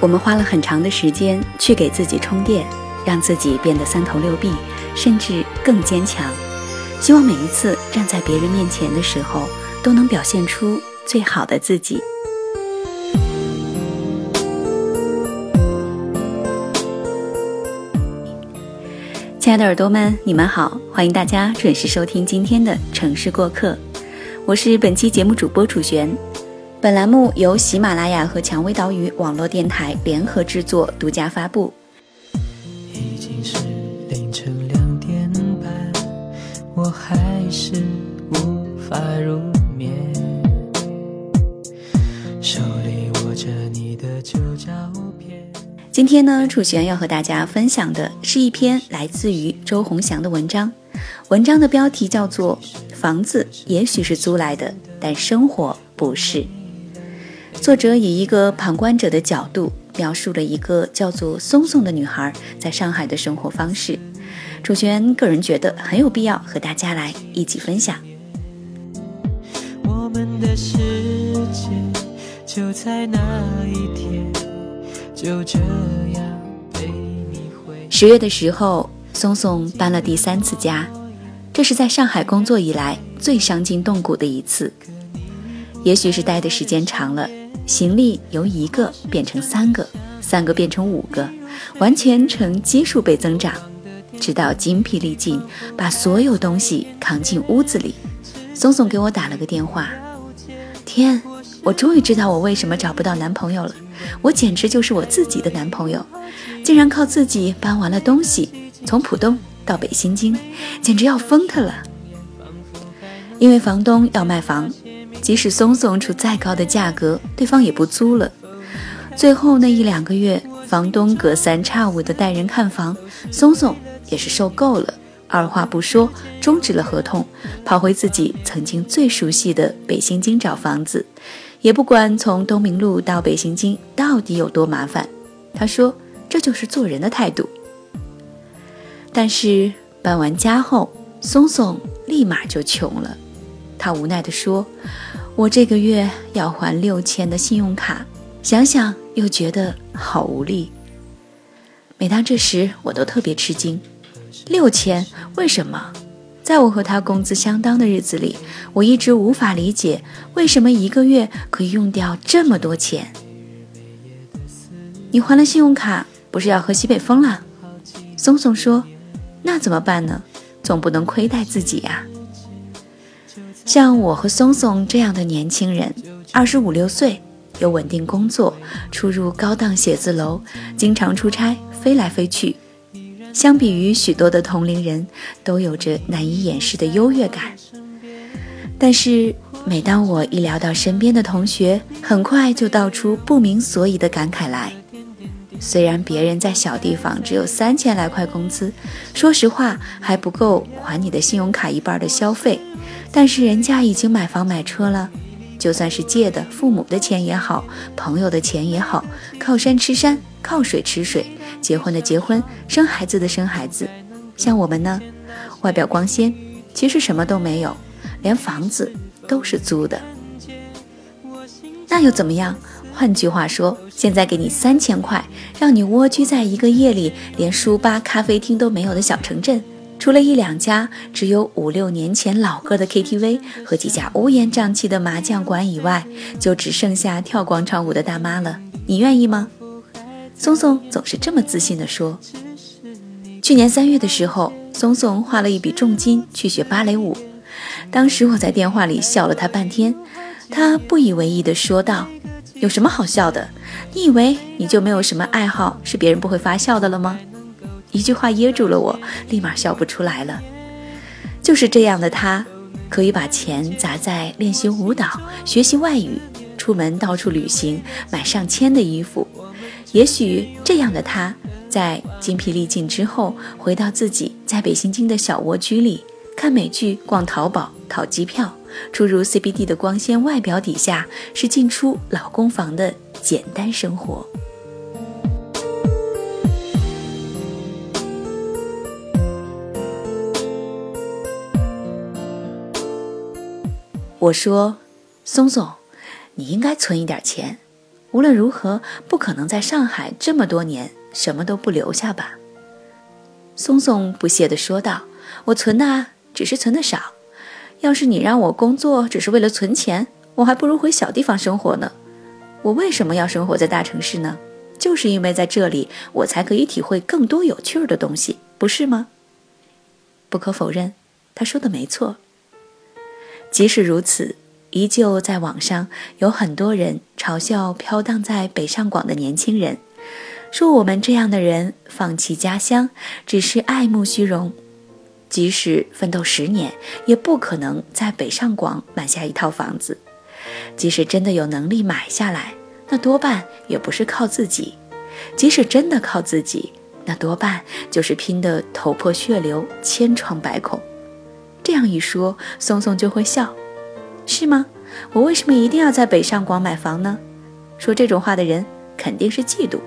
我们花了很长的时间去给自己充电，让自己变得三头六臂，甚至更坚强。希望每一次站在别人面前的时候，都能表现出最好的自己。亲爱的耳朵们，你们好，欢迎大家准时收听今天的《城市过客》，我是本期节目主播楚璇。本栏目由喜马拉雅和蔷薇岛屿网络电台联合制作、独家发布。已经是凌晨两点半，我还是无法入眠。手里握着你的旧照片。今天呢，楚璇要和大家分享的是一篇来自于周鸿祥的文章，文章的标题叫做《房子也许是租来的，但生活不是》。作者以一个旁观者的角度描述了一个叫做松松的女孩在上海的生活方式。楚璇个人觉得很有必要和大家来一起分享。我们的世界就在那一天，就这样被你回。十月的时候，松松搬了第三次家，这是在上海工作以来最伤筋动骨的一次。也许是待的时间长了。行李由一个变成三个，三个变成五个，完全呈基数倍增长，直到精疲力尽，把所有东西扛进屋子里。松松给我打了个电话，天，我终于知道我为什么找不到男朋友了。我简直就是我自己的男朋友，竟然靠自己搬完了东西，从浦东到北新泾，简直要疯他了。因为房东要卖房。即使松松出再高的价格，对方也不租了。最后那一两个月，房东隔三差五的带人看房，松松也是受够了，二话不说终止了合同，跑回自己曾经最熟悉的北新泾找房子，也不管从东明路到北新泾到底有多麻烦。他说：“这就是做人的态度。”但是搬完家后，松松立马就穷了。他无奈地说：“我这个月要还六千的信用卡，想想又觉得好无力。每当这时，我都特别吃惊。六千？为什么？在我和他工资相当的日子里，我一直无法理解为什么一个月可以用掉这么多钱。你还了信用卡，不是要喝西北风了？”松松说：“那怎么办呢？总不能亏待自己呀。”像我和松松这样的年轻人，二十五六岁，有稳定工作，出入高档写字楼，经常出差，飞来飞去。相比于许多的同龄人，都有着难以掩饰的优越感。但是，每当我一聊到身边的同学，很快就道出不明所以的感慨来。虽然别人在小地方只有三千来块工资，说实话还不够还你的信用卡一半的消费。但是人家已经买房买车了，就算是借的父母的钱也好，朋友的钱也好，靠山吃山，靠水吃水，结婚的结婚，生孩子的生孩子。像我们呢，外表光鲜，其实什么都没有，连房子都是租的。那又怎么样？换句话说，现在给你三千块，让你蜗居在一个夜里连书吧、咖啡厅都没有的小城镇。除了一两家只有五六年前老歌的 KTV 和几家乌烟瘴气的麻将馆以外，就只剩下跳广场舞的大妈了。你愿意吗？松松总是这么自信地说。去年三月的时候，松松花了一笔重金去学芭蕾舞。当时我在电话里笑了他半天，他不以为意地说道：“有什么好笑的？你以为你就没有什么爱好是别人不会发笑的了吗？”一句话噎住了我，立马笑不出来了。就是这样的他，可以把钱砸在练习舞蹈、学习外语、出门到处旅行、买上千的衣服。也许这样的他，在精疲力尽之后，回到自己在北新京的小蜗居里，看美剧、逛淘宝、淘机票，出入 CBD 的光鲜外表底下，是进出老公房的简单生活。我说：“松松，你应该存一点钱。无论如何，不可能在上海这么多年什么都不留下吧？松松不屑地说道：“我存的啊，只是存的少。要是你让我工作只是为了存钱，我还不如回小地方生活呢。我为什么要生活在大城市呢？就是因为在这里，我才可以体会更多有趣儿的东西，不是吗？”不可否认，他说的没错。即使如此。依旧在网上有很多人嘲笑飘荡在北上广的年轻人，说我们这样的人放弃家乡只是爱慕虚荣，即使奋斗十年也不可能在北上广买下一套房子，即使真的有能力买下来，那多半也不是靠自己；即使真的靠自己，那多半就是拼得头破血流、千疮百孔。这样一说，松松就会笑。是吗？我为什么一定要在北上广买房呢？说这种话的人肯定是嫉妒。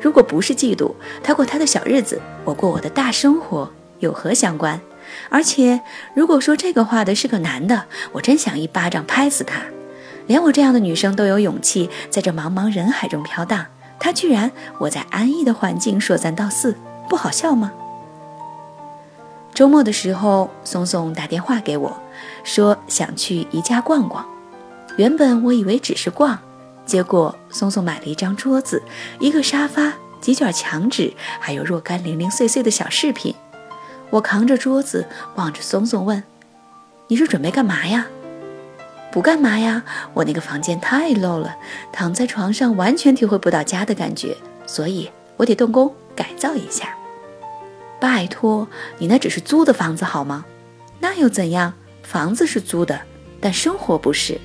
如果不是嫉妒，他过他的小日子，我过我的大生活，有何相关？而且，如果说这个话的是个男的，我真想一巴掌拍死他。连我这样的女生都有勇气在这茫茫人海中飘荡，他居然我在安逸的环境说三道四，不好笑吗？周末的时候，松松打电话给我，说想去宜家逛逛。原本我以为只是逛，结果松松买了一张桌子、一个沙发、几卷墙纸，还有若干零零碎碎的小饰品。我扛着桌子，望着松松问：“你是准备干嘛呀？”“不干嘛呀，我那个房间太 low 了，躺在床上完全体会不到家的感觉，所以我得动工改造一下。”拜托，你那只是租的房子好吗？那又怎样？房子是租的，但生活不是。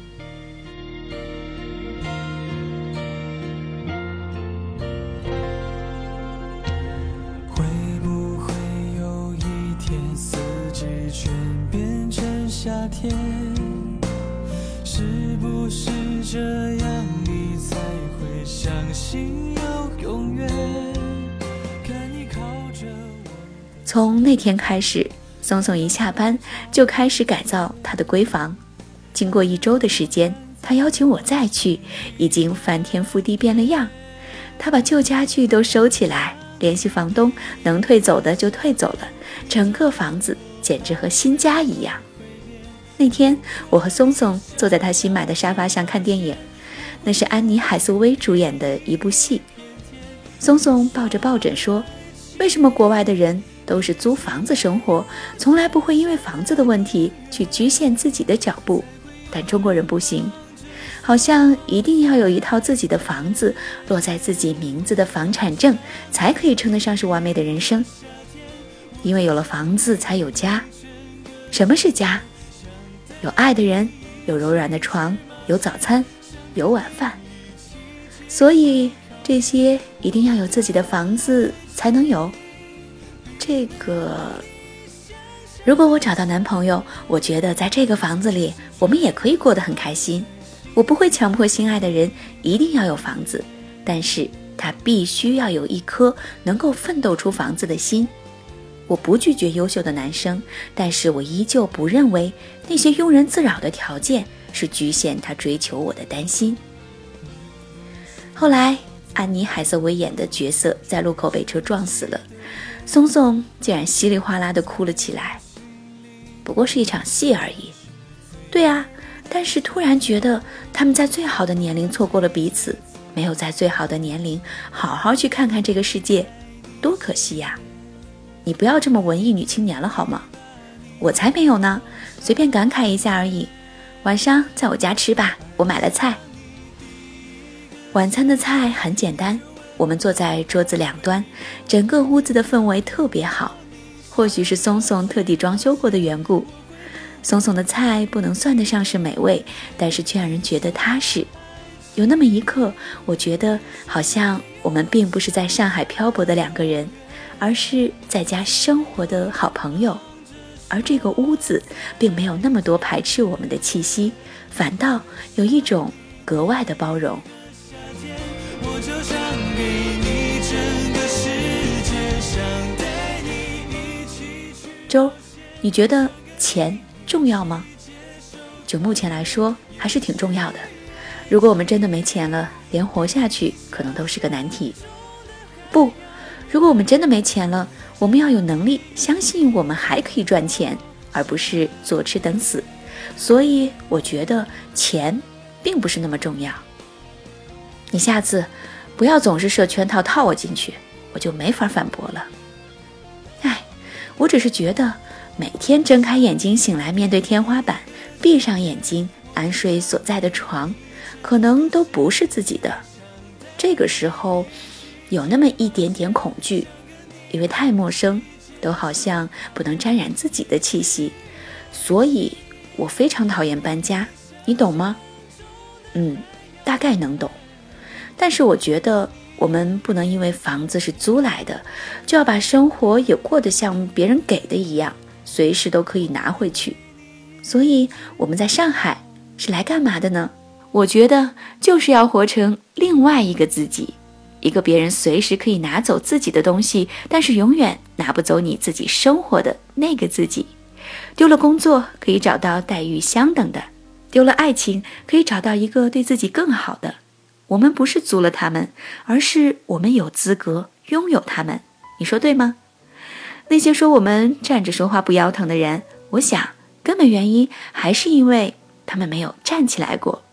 天？是不是这样你才会相信有永远？看你靠着我从那天开始，松松一下班就开始改造他的闺房。经过一周的时间，他邀请我再去，已经翻天覆地变了样。他把旧家具都收起来，联系房东，能退走的就退走了。整个房子简直和新家一样。那天，我和松松坐在他新买的沙发上看电影，那是安妮海瑟薇主演的一部戏。松松抱着抱枕说：“为什么国外的人？”都是租房子生活，从来不会因为房子的问题去局限自己的脚步。但中国人不行，好像一定要有一套自己的房子，落在自己名字的房产证，才可以称得上是完美的人生。因为有了房子，才有家。什么是家？有爱的人，有柔软的床，有早餐，有晚饭。所以这些一定要有自己的房子才能有。这个，如果我找到男朋友，我觉得在这个房子里，我们也可以过得很开心。我不会强迫心爱的人一定要有房子，但是他必须要有一颗能够奋斗出房子的心。我不拒绝优秀的男生，但是我依旧不认为那些庸人自扰的条件是局限他追求我的担心。后来，安妮海瑟薇演的角色在路口被车撞死了。松松竟然稀里哗啦地哭了起来，不过是一场戏而已。对啊，但是突然觉得他们在最好的年龄错过了彼此，没有在最好的年龄好好去看看这个世界，多可惜呀！你不要这么文艺女青年了好吗？我才没有呢，随便感慨一下而已。晚上在我家吃吧，我买了菜。晚餐的菜很简单。我们坐在桌子两端，整个屋子的氛围特别好。或许是松松特地装修过的缘故，松松的菜不能算得上是美味，但是却让人觉得踏实。有那么一刻，我觉得好像我们并不是在上海漂泊的两个人，而是在家生活的好朋友。而这个屋子并没有那么多排斥我们的气息，反倒有一种格外的包容。周，你觉得钱重要吗？就目前来说，还是挺重要的。如果我们真的没钱了，连活下去可能都是个难题。不，如果我们真的没钱了，我们要有能力相信我们还可以赚钱，而不是坐吃等死。所以，我觉得钱并不是那么重要。你下次不要总是设圈套套我进去，我就没法反驳了。哎，我只是觉得每天睁开眼睛醒来，面对天花板，闭上眼睛安睡所在的床，可能都不是自己的。这个时候有那么一点点恐惧，因为太陌生，都好像不能沾染自己的气息，所以我非常讨厌搬家。你懂吗？嗯，大概能懂。但是我觉得我们不能因为房子是租来的，就要把生活也过得像别人给的一样，随时都可以拿回去。所以我们在上海是来干嘛的呢？我觉得就是要活成另外一个自己，一个别人随时可以拿走自己的东西，但是永远拿不走你自己生活的那个自己。丢了工作可以找到待遇相等的，丢了爱情可以找到一个对自己更好的。我们不是租了他们，而是我们有资格拥有他们。你说对吗？那些说我们站着说话不腰疼的人，我想根本原因还是因为他们没有站起来过。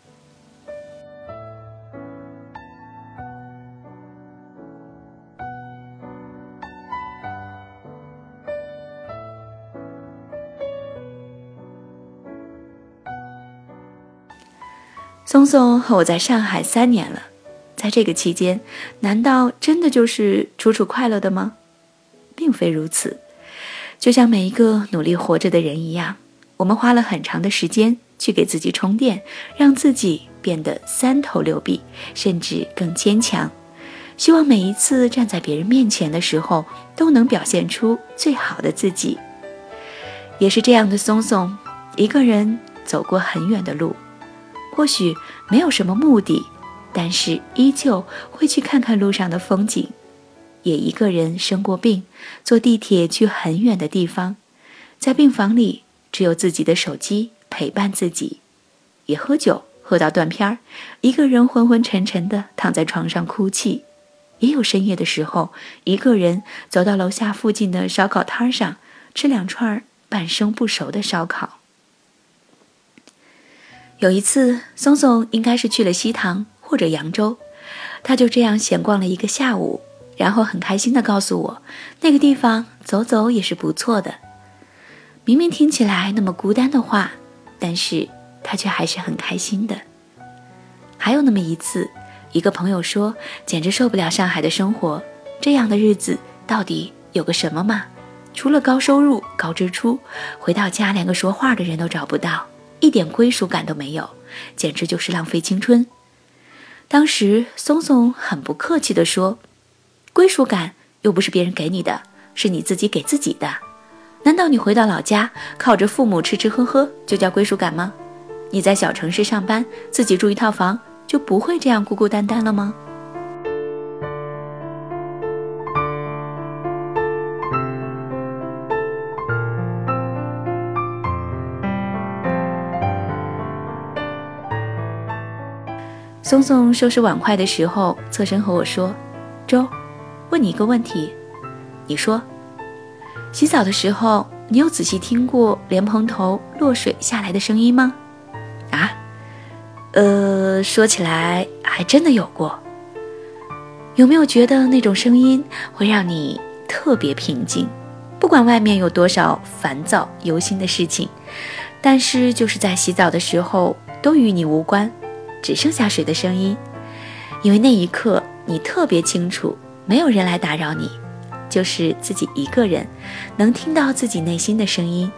松松和我在上海三年了，在这个期间，难道真的就是楚楚快乐的吗？并非如此。就像每一个努力活着的人一样，我们花了很长的时间去给自己充电，让自己变得三头六臂，甚至更坚强。希望每一次站在别人面前的时候，都能表现出最好的自己。也是这样的，松松一个人走过很远的路。或许没有什么目的，但是依旧会去看看路上的风景。也一个人生过病，坐地铁去很远的地方，在病房里只有自己的手机陪伴自己。也喝酒喝到断片儿，一个人昏昏沉沉的躺在床上哭泣。也有深夜的时候，一个人走到楼下附近的烧烤摊上，吃两串半生不熟的烧烤。有一次，松松应该是去了西塘或者扬州，他就这样闲逛了一个下午，然后很开心地告诉我，那个地方走走也是不错的。明明听起来那么孤单的话，但是他却还是很开心的。还有那么一次，一个朋友说，简直受不了上海的生活，这样的日子到底有个什么嘛？除了高收入、高支出，回到家连个说话的人都找不到。一点归属感都没有，简直就是浪费青春。当时松松很不客气地说：“归属感又不是别人给你的，是你自己给自己的。难道你回到老家靠着父母吃吃喝喝就叫归属感吗？你在小城市上班，自己住一套房，就不会这样孤孤单单了吗？”松松收拾碗筷的时候，侧身和我说：“周，问你一个问题，你说，洗澡的时候，你有仔细听过莲蓬头落水下来的声音吗？”啊，呃，说起来还真的有过。有没有觉得那种声音会让你特别平静？不管外面有多少烦躁忧心的事情，但是就是在洗澡的时候，都与你无关。只剩下水的声音，因为那一刻你特别清楚，没有人来打扰你，就是自己一个人，能听到自己内心的声音。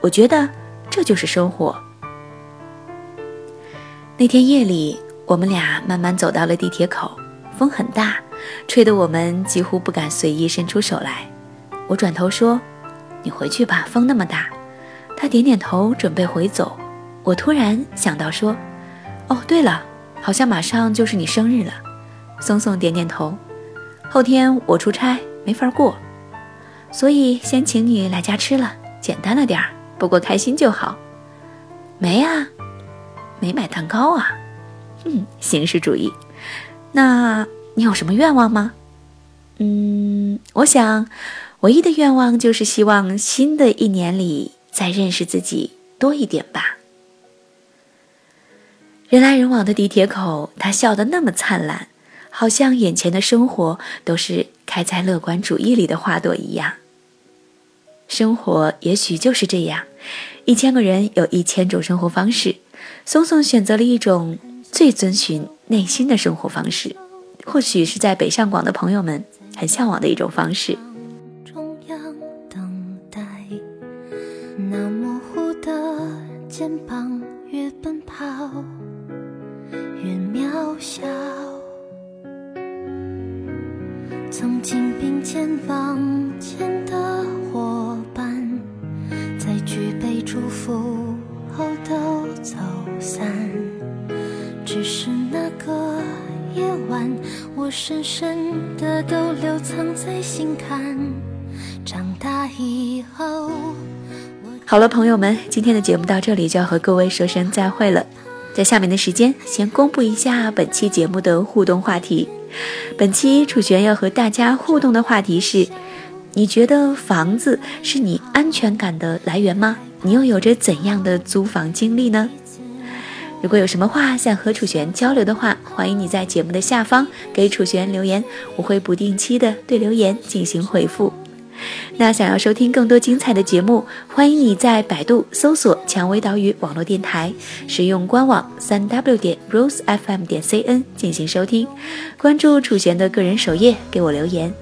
我觉得这就是生活。那天夜里，我们俩慢慢走到了地铁口，风很大，吹得我们几乎不敢随意伸出手来。我转头说：“你回去吧，风那么大。”他点点头，准备回走。我突然想到说。哦，对了，好像马上就是你生日了。松松点点头。后天我出差没法过，所以先请你来家吃了，简单了点儿，不过开心就好。没啊，没买蛋糕啊。嗯，形式主义。那你有什么愿望吗？嗯，我想，唯一的愿望就是希望新的一年里再认识自己多一点吧。人来人往的地铁口，他笑得那么灿烂，好像眼前的生活都是开在乐观主义里的花朵一样。生活也许就是这样，一千个人有一千种生活方式，松松选择了一种最遵循内心的生活方式，或许是在北上广的朋友们很向往的一种方式。我深深的都留藏在心坎。长大以后，好了，朋友们，今天的节目到这里就要和各位说声再会了。在下面的时间，先公布一下本期节目的互动话题。本期楚璇要和大家互动的话题是：你觉得房子是你安全感的来源吗？你又有着怎样的租房经历呢？如果有什么话想和楚璇交流的话，欢迎你在节目的下方给楚璇留言，我会不定期的对留言进行回复。那想要收听更多精彩的节目，欢迎你在百度搜索“蔷薇岛屿网络电台”，使用官网三 w 点 rosefm 点 cn 进行收听。关注楚璇的个人首页，给我留言，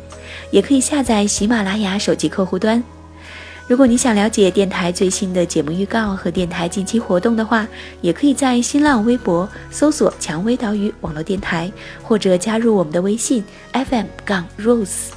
也可以下载喜马拉雅手机客户端。如果你想了解电台最新的节目预告和电台近期活动的话，也可以在新浪微博搜索“蔷薇岛屿网络电台”，或者加入我们的微信 FM 杠 rose。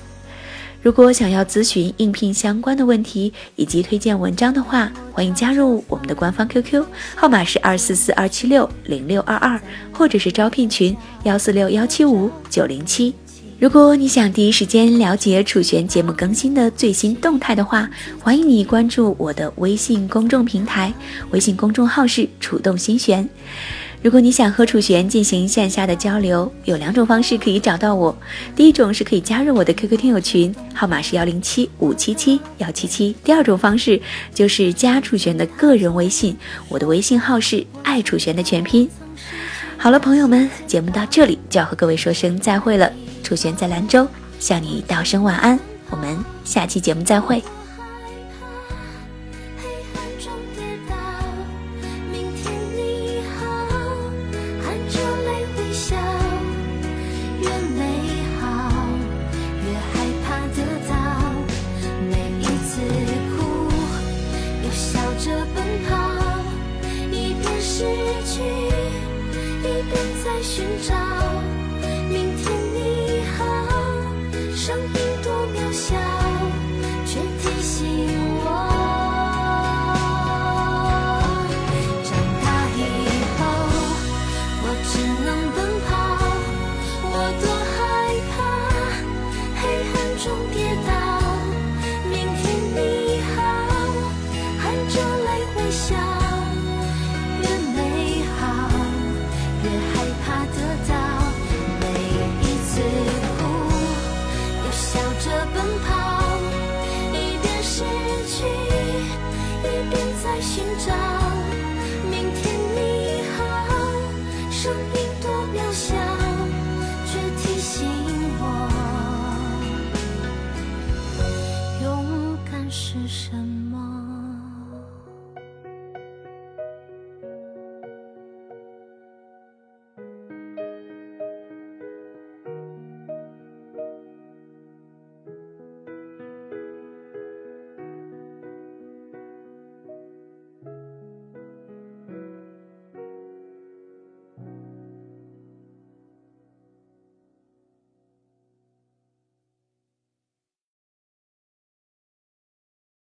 如果想要咨询应聘相关的问题以及推荐文章的话，欢迎加入我们的官方 QQ 号码是二四四二七六零六二二，或者是招聘群幺四六幺七五九零七。如果你想第一时间了解楚璇节目更新的最新动态的话，欢迎你关注我的微信公众平台，微信公众号是楚动心弦。如果你想和楚璇进行线下的交流，有两种方式可以找到我。第一种是可以加入我的 QQ 听友群，号码是幺零七五七七幺七七。第二种方式就是加楚璇的个人微信，我的微信号是爱楚璇的全拼。好了，朋友们，节目到这里就要和各位说声再会了。楚璇在兰州向你道声晚安，我们下期节目再会。